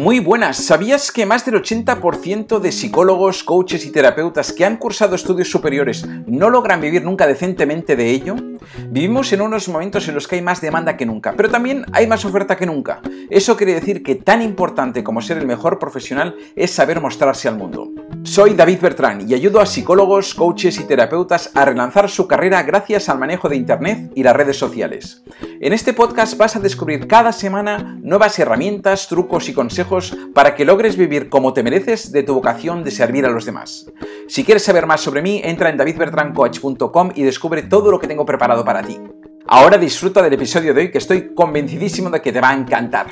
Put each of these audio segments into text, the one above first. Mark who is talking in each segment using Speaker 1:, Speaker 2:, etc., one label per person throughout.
Speaker 1: Muy buenas, ¿sabías que más del 80% de psicólogos, coaches y terapeutas que han cursado estudios superiores no logran vivir nunca decentemente de ello? Vivimos en unos momentos en los que hay más demanda que nunca, pero también hay más oferta que nunca. Eso quiere decir que tan importante como ser el mejor profesional es saber mostrarse al mundo. Soy David Bertrán y ayudo a psicólogos, coaches y terapeutas a relanzar su carrera gracias al manejo de Internet y las redes sociales. En este podcast vas a descubrir cada semana nuevas herramientas, trucos y consejos para que logres vivir como te mereces de tu vocación de servir a los demás. Si quieres saber más sobre mí, entra en davidbertrancoach.com y descubre todo lo que tengo preparado para ti. Ahora disfruta del episodio de hoy que estoy convencidísimo de que te va a encantar.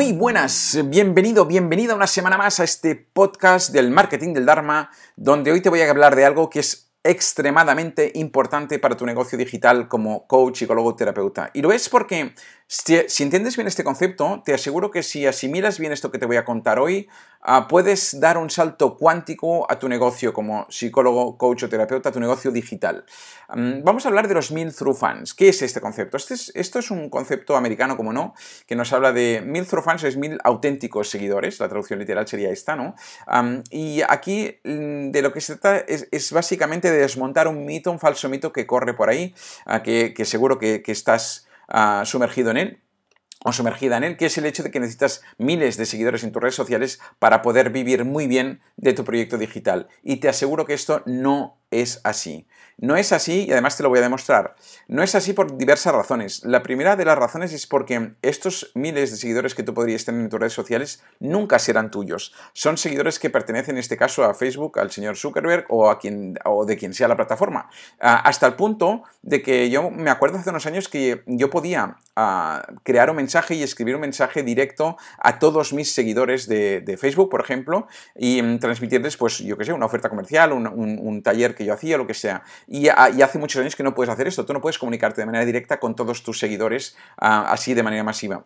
Speaker 1: Muy buenas, bienvenido, bienvenida una semana más a este podcast del marketing del Dharma, donde hoy te voy a hablar de algo que es extremadamente importante para tu negocio digital como coach, psicólogo, terapeuta. Y lo es porque si, entiendes bien este concepto, te aseguro que si asimilas bien esto que te voy a contar hoy, puedes dar un salto cuántico a tu negocio como psicólogo, coach o terapeuta, a tu negocio digital. Mm, vamos a hablar de los mil through fans. ¿Qué es este concepto? Este es, esto es un concepto americano, como no, que nos habla de mil through fans, es mil auténticos seguidores, la traducción literal sería esta, ¿no? y aquí mm, de lo que se trata es, básicamente de desmontar un mito, un falso mito que corre por ahí, ah, que, seguro que estás sumergido en él o sumergida en él, que es el hecho de que necesitas miles de seguidores en tus redes sociales para poder vivir muy bien de tu proyecto digital. Y te aseguro que esto no es así. No es así y además te lo voy a demostrar. No es así por diversas razones. La primera de las razones es porque estos miles de seguidores que tú podrías tener en tus redes sociales nunca serán tuyos. Son seguidores que pertenecen en este caso a Facebook, al señor Zuckerberg o, a quien, o de quien sea la plataforma. Ah, hasta el punto de que yo me acuerdo hace unos años que yo podía ah, crear un mensaje y escribir un mensaje directo a todos mis seguidores de, Facebook, por ejemplo, y mm, transmitirles, pues yo qué sé, una oferta comercial, un, un taller que yo hacía, lo que sea. Y, hace muchos años que no puedes hacer esto. Tú no puedes comunicarte de manera directa con todos tus seguidores ah, así de manera masiva.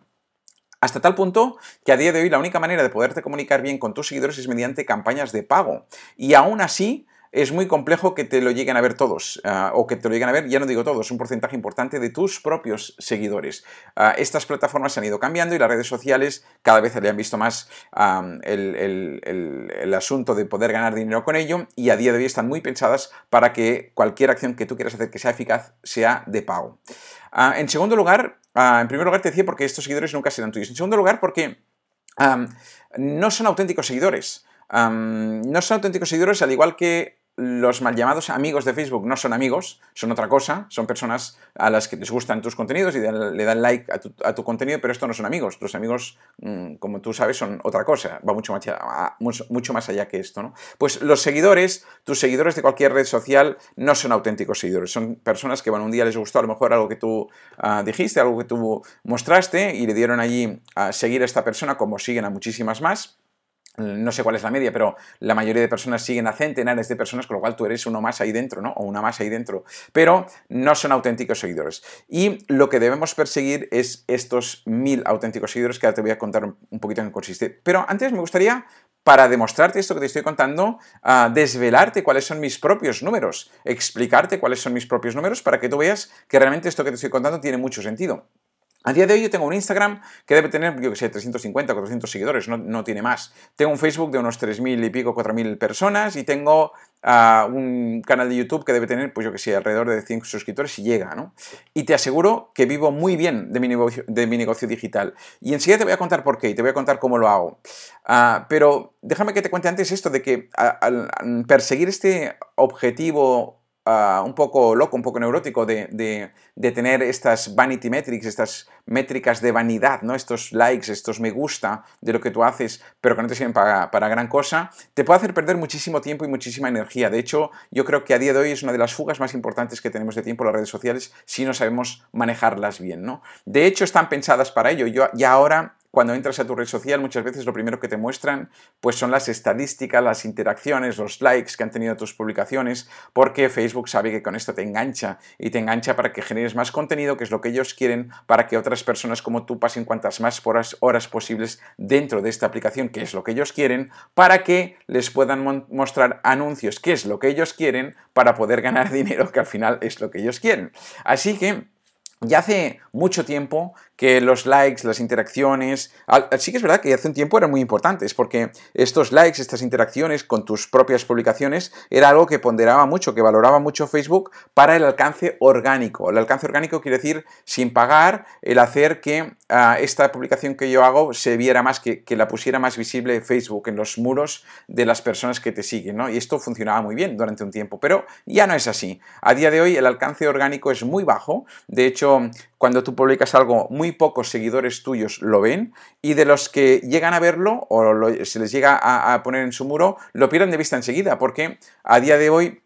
Speaker 1: Hasta tal punto que a día de hoy la única manera de poderte comunicar bien con tus seguidores es mediante campañas de pago. Y aún así, es muy complejo que te lo lleguen a ver todos, ah, o que te lo lleguen a ver, ya no digo todos, un porcentaje importante de tus propios seguidores. Ah, estas plataformas se han ido cambiando y las redes sociales cada vez le han visto más el, asunto de poder ganar dinero con ello y a día de hoy están muy pensadas para que cualquier acción que tú quieras hacer que sea eficaz sea de pago. Ah, en segundo lugar, en primer lugar te decía porque estos seguidores nunca serán tuyos. En segundo lugar porque no son auténticos seguidores. no son auténticos seguidores al igual que los mal llamados amigos de Facebook no son amigos, son otra cosa, son personas a las que les gustan tus contenidos y le dan like a tu, contenido, pero estos no son amigos. Los amigos, mm, como tú sabes, son otra cosa, va mucho más, allá, mucho más allá que esto. ¿no? Pues los seguidores, tus seguidores de cualquier red social, no son auténticos seguidores, son personas que bueno, un día les gustó a lo mejor algo que tú ah, dijiste, algo que tú mostraste y le dieron allí a seguir a esta persona como siguen a muchísimas más no sé cuál es la media, pero la mayoría de personas siguen a centenares de personas, con lo cual tú eres uno más ahí dentro, ¿no? O una más ahí dentro. Pero no son auténticos seguidores. Y lo que debemos perseguir es estos mil auténticos seguidores, que ahora te voy a contar un poquito en qué consiste. Pero antes me gustaría, para demostrarte esto que te estoy contando, ah, desvelarte cuáles son mis propios números, explicarte cuáles son mis propios números para que tú veas que realmente esto que te estoy contando tiene mucho sentido. A día de hoy yo tengo un Instagram que debe tener, yo que sé, 350, 400 seguidores, no, tiene más. Tengo un Facebook de unos 3.000 y pico, 4.000 personas y tengo ah, un canal de YouTube que debe tener, pues yo que sé, alrededor de 100 suscriptores y llega, ¿no? Y te aseguro que vivo muy bien de mi negocio, de mi negocio digital. Y enseguida te voy a contar por qué y te voy a contar cómo lo hago. Ah, pero déjame que te cuente antes esto de que al perseguir este objetivo Ah, un poco loco, un poco neurótico de, tener estas vanity metrics, estas métricas de vanidad, ¿no? estos likes, estos me gusta de lo que tú haces, pero que no te sirven para, para, gran cosa, te puede hacer perder muchísimo tiempo y muchísima energía. De hecho, yo creo que a día de hoy es una de las fugas más importantes que tenemos de tiempo las redes sociales si no sabemos manejarlas bien. ¿no? De hecho, están pensadas para ello. Yo ya ahora cuando entras a tu red social, muchas veces lo primero que te muestran pues son las estadísticas, las interacciones, los likes que han tenido tus publicaciones, porque Facebook sabe que con esto te engancha y te engancha para que generes más contenido, que es lo que ellos quieren, para que otras personas como tú pasen cuantas más horas, horas posibles dentro de esta aplicación, que es lo que ellos quieren, para que les puedan mostrar anuncios, que es lo que ellos quieren, para poder ganar dinero, que al final es lo que ellos quieren. Así que ya hace mucho tiempo que los likes, las interacciones, sí que es verdad que hace un tiempo eran muy importantes, porque estos likes, estas interacciones con tus propias publicaciones, era algo que ponderaba mucho, que valoraba mucho Facebook para el alcance orgánico. El alcance orgánico quiere decir sin pagar, el hacer que ah, esta publicación que yo hago se viera más, que, que, la pusiera más visible Facebook en los muros de las personas que te siguen, ¿no? Y esto funcionaba muy bien durante un tiempo, pero ya no es así. A día de hoy el alcance orgánico es muy bajo, de hecho, cuando tú publicas algo, muy pocos seguidores tuyos lo ven y de los que llegan a verlo o se les llega a, poner en su muro, lo pierden de vista enseguida porque a día de hoy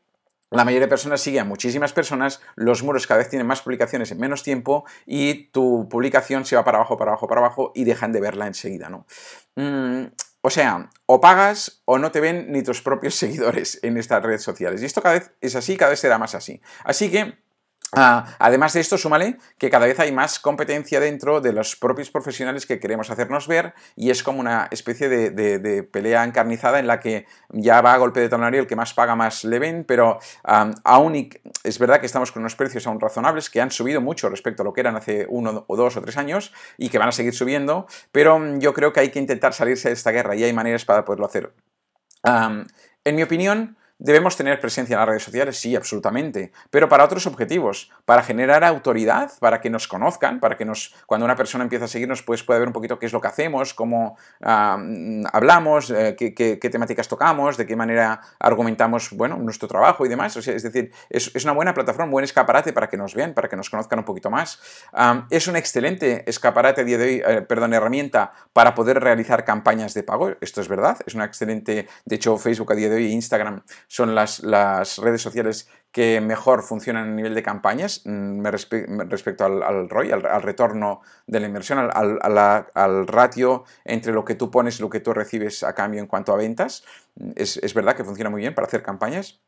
Speaker 1: la mayoría de personas sigue a muchísimas personas, los muros cada vez tienen más publicaciones en menos tiempo y tu publicación se va para abajo, para abajo, para abajo y dejan de verla enseguida, ¿no? Mm, o sea, o pagas o no te ven ni tus propios seguidores en estas redes sociales. Y esto cada vez es así, cada vez será más así. Así que Ah, además de esto, súmale que cada vez hay más competencia dentro de los propios profesionales que queremos hacernos ver y es como una especie de, pelea encarnizada en la que ya va a golpe de talonario el que más paga más le ven, pero aún es verdad que estamos con unos precios aún razonables que han subido mucho respecto a lo que eran hace uno o dos o tres años y que van a seguir subiendo, pero yo creo que hay que intentar salirse de esta guerra y hay maneras para poderlo hacer. en mi opinión, ¿Debemos tener presencia en las redes sociales? Sí, absolutamente, pero para otros objetivos, para generar autoridad, para que nos conozcan, para que nos, cuando una persona empieza a seguirnos, pues pueda ver un poquito qué es lo que hacemos, cómo hablamos, eh, qué, temáticas tocamos, de qué manera argumentamos, bueno, nuestro trabajo y demás. es decir, es, una buena plataforma, un buen escaparate para que nos vean, para que nos conozcan un poquito más. es un excelente escaparate a día de hoy, eh, perdón, herramienta para poder realizar campañas de pago. Esto es verdad, es una excelente, de hecho, Facebook a día de hoy, Instagram, son las, redes sociales que mejor funcionan a nivel de campañas mm, respecto al, ROI, al, retorno de la inversión, al, ratio entre lo que tú pones y lo que tú recibes a cambio en cuanto a ventas. Es, es verdad que funciona muy bien para hacer campañas.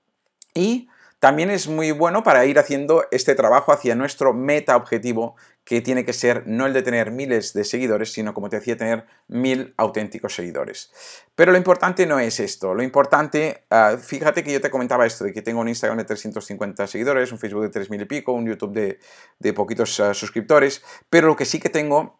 Speaker 1: Y también es muy bueno para ir haciendo este trabajo hacia nuestro meta objetivo, que tiene que ser no el de tener miles de seguidores, sino, como te decía, tener mil auténticos seguidores. Pero lo importante no es esto. Lo importante, ah, fíjate que yo te comentaba esto, de que tengo un Instagram de 350 seguidores, un Facebook de 3.000 y pico, un YouTube de, poquitos ah, suscriptores, pero lo que sí que tengo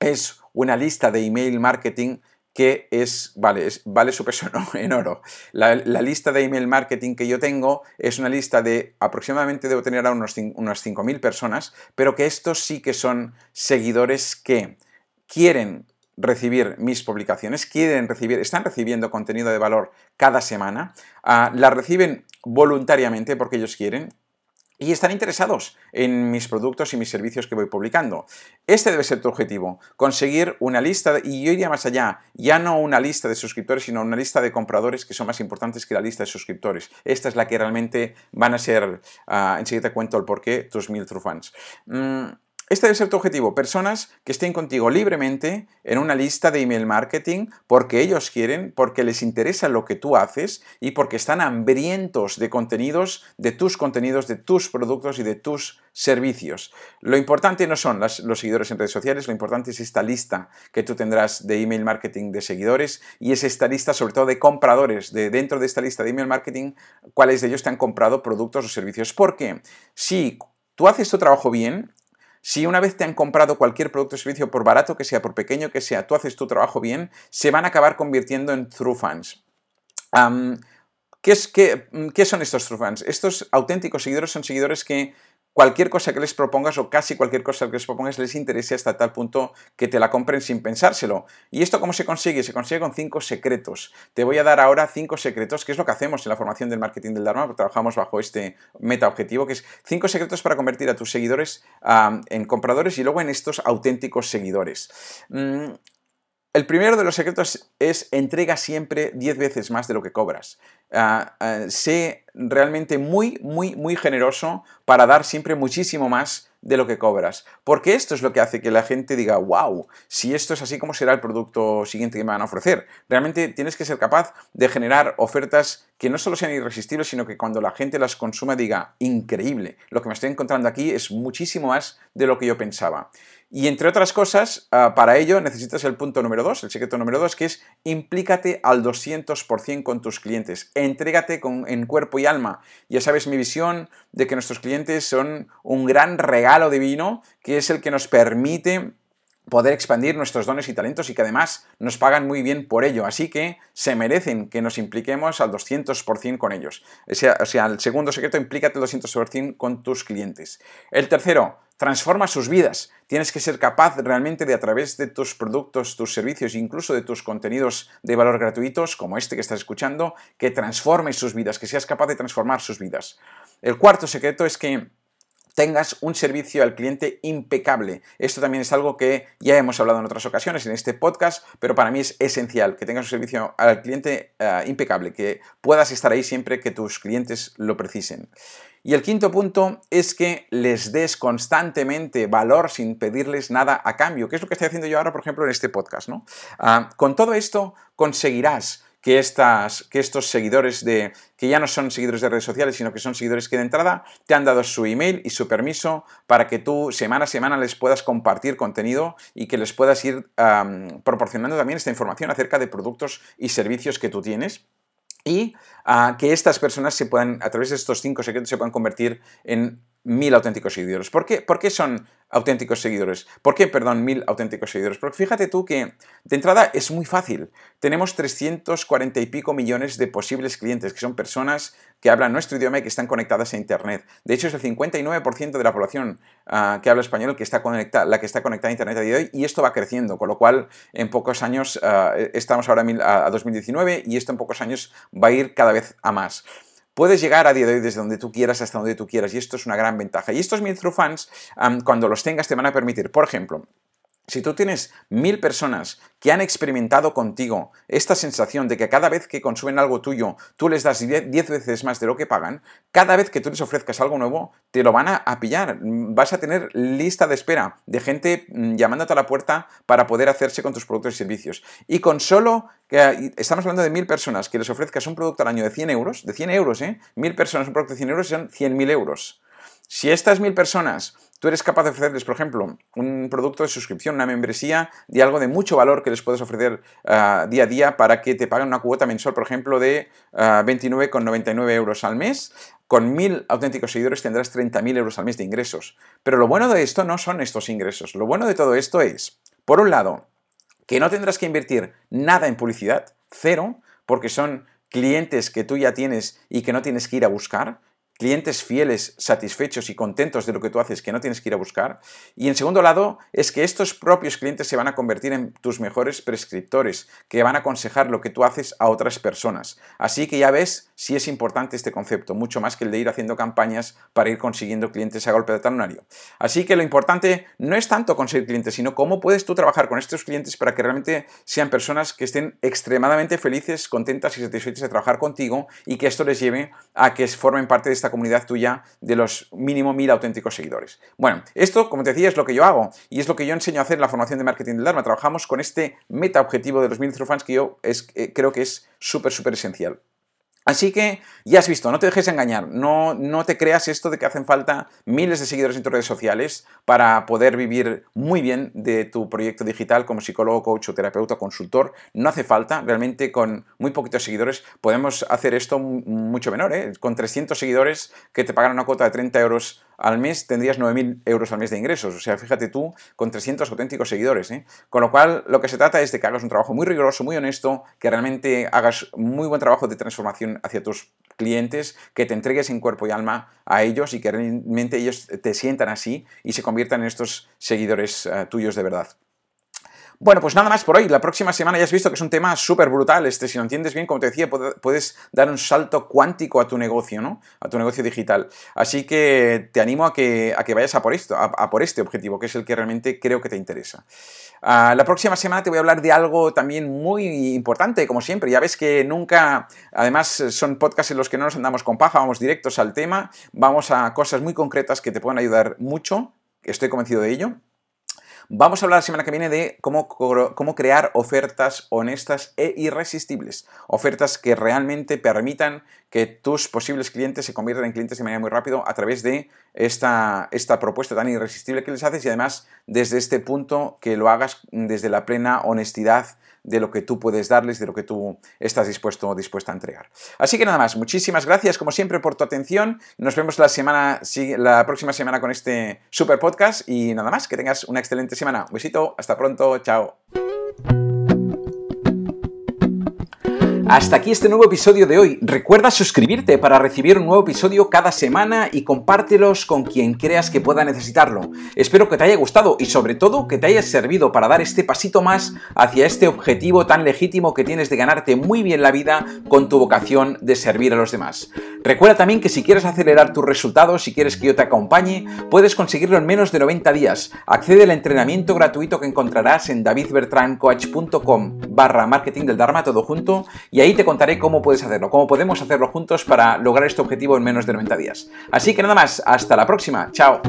Speaker 1: es una lista de email marketing que es, vale, vale su peso en oro. La, lista de email marketing que yo tengo es una lista de aproximadamente, debo tener a unos, unas 5.000 personas, pero que estos sí que son seguidores que quieren recibir mis publicaciones, quieren recibir, están recibiendo contenido de valor cada semana, uh, la reciben voluntariamente porque ellos quieren, y están interesados en mis productos y mis servicios que voy publicando. Este debe ser tu objetivo, conseguir una lista, y yo iría más allá, ya no una lista de suscriptores, sino una lista de compradores que son más importantes que la lista de suscriptores. Esta es la que realmente van a ser, uh, enseguida te cuento el porqué, tus mil true fans. Mm, este debe ser tu objetivo, personas que estén contigo libremente en una lista de email marketing porque ellos quieren, porque les interesa lo que tú haces y porque están hambrientos de contenidos, de tus contenidos, de tus productos y de tus servicios. Lo importante no son los seguidores en redes sociales, lo importante es esta lista que tú tendrás de email marketing de seguidores y es esta lista sobre todo de compradores, de dentro de esta lista de email marketing, cuáles de ellos te han comprado productos o servicios. Porque si tú haces tu trabajo bien, si una vez te han comprado cualquier producto o servicio, por barato que sea, por pequeño que sea, tú haces tu trabajo bien, se van a acabar convirtiendo en true fans. ¿qué, es, qué, ¿Qué son estos true fans? Estos auténticos seguidores son seguidores que cualquier cosa que les propongas o casi cualquier cosa que les propongas les interese hasta tal punto que te la compren sin pensárselo. ¿Y esto cómo se consigue? Se consigue con cinco secretos. Te voy a dar ahora cinco secretos, que es lo que hacemos en la formación del marketing del Dharma, trabajamos bajo este meta objetivo, que es cinco secretos para convertir a tus seguidores en compradores y luego en estos auténticos seguidores. Mm, el primero de los secretos es entrega siempre 10 veces más de lo que cobras. Ah, ah, sé realmente muy, muy, muy generoso para dar siempre muchísimo más de lo que cobras. Porque esto es lo que hace que la gente diga, wow, si esto es así, ¿cómo será el producto siguiente que me van a ofrecer? Realmente tienes que ser capaz de generar ofertas que no solo sean irresistibles, sino que cuando la gente las consuma diga, increíble, lo que me estoy encontrando aquí es muchísimo más de lo que yo pensaba. Y entre otras cosas, ah, para ello necesitas el punto número 2, el secreto número 2, que es implícate al 200% con tus clientes, entrégate con, en cuerpo y alma. Ya sabes mi visión de que nuestros clientes son un gran regalo divino, que es el que nos permite poder expandir nuestros dones y talentos y que además nos pagan muy bien por ello. Así que se merecen que nos impliquemos al 200% con ellos. O sea, el segundo secreto, implícate al 200% con tus clientes. El tercero, transforma sus vidas. Tienes que ser capaz realmente de a través de tus productos, tus servicios, incluso de tus contenidos de valor gratuitos, como este que estás escuchando, que transformes sus vidas, que seas capaz de transformar sus vidas. El cuarto secreto es que tengas un servicio al cliente impecable. Esto también es algo que ya hemos hablado en otras ocasiones en este podcast, pero para mí es esencial que tengas un servicio al cliente eh, impecable, que puedas estar ahí siempre que tus clientes lo precisen. Y el quinto punto es que les des constantemente valor sin pedirles nada a cambio, que es lo que estoy haciendo yo ahora, por ejemplo, en este podcast. Ah, con todo esto conseguirás que, estas, que estos seguidores de, que ya no son seguidores de redes sociales, sino que son seguidores que de entrada te han dado su email y su permiso para que tú semana a semana les puedas compartir contenido y que les puedas ir proporcionando también esta información acerca de productos y servicios que tú tienes y ah, que estas personas se puedan, a través de estos cinco secretos, se puedan convertir en mil auténticos seguidores. ¿Por qué, ¿Por qué son auténticos seguidores? ¿Por qué, perdón, mil auténticos seguidores? Porque fíjate tú que de entrada es muy fácil. Tenemos 340 y pico millones de posibles clientes, que son personas que hablan nuestro idioma y que están conectadas a Internet. De hecho, es el 59% de la población ah, que habla español que está conectada, la que está conectada a Internet a día de hoy, y esto va creciendo, con lo cual en pocos años, ah, estamos ahora a 2019, y esto en pocos años va a ir cada vez a más. Puedes llegar a día de hoy desde donde tú quieras hasta donde tú quieras y esto es una gran ventaja. Y estos mil through fans, cuando los tengas, te van a permitir, por ejemplo, si tú tienes mil personas que han experimentado contigo esta sensación de que cada vez que consumen algo tuyo, tú les das diez veces más de lo que pagan, cada vez que tú les ofrezcas algo nuevo, te lo van a, pillar. Vas a tener lista de espera de gente mm, llamándote a la puerta para poder hacerse con tus productos y servicios. Y con solo, estamos hablando de mil personas, que les ofrezcas un producto al año de 100 euros, de 100 euros, ¿eh? Mil personas, un producto de 100 euros son 100.000 euros. Si estas mil personas tú eres capaz de ofrecerles, por ejemplo, un producto de suscripción, una membresía de algo de mucho valor que les puedes ofrecer ah, día a día para que te paguen una cuota mensual, por ejemplo, de 29,99 ah, euros al mes. Con mil auténticos seguidores tendrás 30.000 euros al mes de ingresos. Pero lo bueno de esto no son estos ingresos. Lo bueno de todo esto es, por un lado, que no tendrás que invertir nada en publicidad, cero, porque son clientes que tú ya tienes y que no tienes que ir a buscar clientes fieles, satisfechos y contentos de lo que tú haces que no tienes que ir a buscar. Y en segundo lado, es que estos propios clientes se van a convertir en tus mejores prescriptores, que van a aconsejar lo que tú haces a otras personas. Así que ya ves si es importante este concepto, mucho más que el de ir haciendo campañas para ir consiguiendo clientes a golpe de talonario. Así que lo importante no es tanto conseguir clientes, sino cómo puedes tú trabajar con estos clientes para que realmente sean personas que estén extremadamente felices, contentas y satisfechas de trabajar contigo y que esto les lleve a que formen parte de esta comunidad tuya de los mínimo mil auténticos seguidores. Bueno, esto, como te decía, es lo que yo hago y es lo que yo enseño a hacer en la formación de marketing del Dharma. Trabajamos con este meta objetivo de los mil fans que yo eh, creo que es súper, súper esencial. Así que ya has visto, no te dejes engañar, no, no te creas esto de que hacen falta miles de seguidores en tus redes sociales para poder vivir muy bien de tu proyecto digital como psicólogo, coach o terapeuta consultor. No hace falta, realmente con muy poquitos seguidores podemos hacer esto mucho menor. ¿eh? Con 300 seguidores que te pagan una cuota de 30 euros al mes tendrías 9.000 euros al mes de ingresos. O sea, fíjate tú, con 300 auténticos seguidores. ¿eh? Con lo cual, lo que se trata es de que hagas un trabajo muy riguroso, muy honesto, que realmente hagas muy buen trabajo de transformación hacia tus clientes, que te entregues en cuerpo y alma a ellos y que realmente ellos te sientan así y se conviertan en estos seguidores eh, tuyos de verdad. Bueno, pues nada más por hoy. La próxima semana ya has visto que es un tema súper brutal. Este, si lo entiendes bien, como te decía, puedes dar un salto cuántico a tu negocio, ¿no? A tu negocio digital. Así que te animo a que, a que vayas a por esto, a, por este objetivo, que es el que realmente creo que te interesa. Ah, la próxima semana te voy a hablar de algo también muy importante, como siempre. Ya ves que nunca, además, son podcasts en los que no nos andamos con paja, vamos directos al tema, vamos a cosas muy concretas que te pueden ayudar mucho. Estoy convencido de ello. Vamos a hablar la semana que viene de cómo, cómo, crear ofertas honestas e irresistibles. Ofertas que realmente permitan que tus posibles clientes se conviertan en clientes de manera muy rápido a través de esta, esta propuesta tan irresistible que les haces y además desde este punto que lo hagas desde la plena honestidad de lo que tú puedes darles, de lo que tú estás dispuesto o dispuesta a entregar. Así que nada más, muchísimas gracias como siempre por tu atención. Nos vemos la, semana, la próxima semana con este super podcast y nada más, que tengas una excelente semana. Un besito, hasta pronto, chao. Hasta aquí este nuevo episodio de hoy. Recuerda suscribirte para recibir un nuevo episodio cada semana y compártelos con quien creas que pueda necesitarlo. Espero que te haya gustado y sobre todo que te haya servido para dar este pasito más hacia este objetivo tan legítimo que tienes de ganarte muy bien la vida con tu vocación de servir a los demás. Recuerda también que si quieres acelerar tus resultados, si quieres que yo te acompañe, puedes conseguirlo en menos de 90 días. Accede al entrenamiento gratuito que encontrarás en davidbertrancoach.com barra marketing del Dharma todo junto y ahí te contaré cómo puedes hacerlo, cómo podemos hacerlo juntos para lograr este objetivo en menos de 90 días. Así que nada más, hasta la próxima, chao.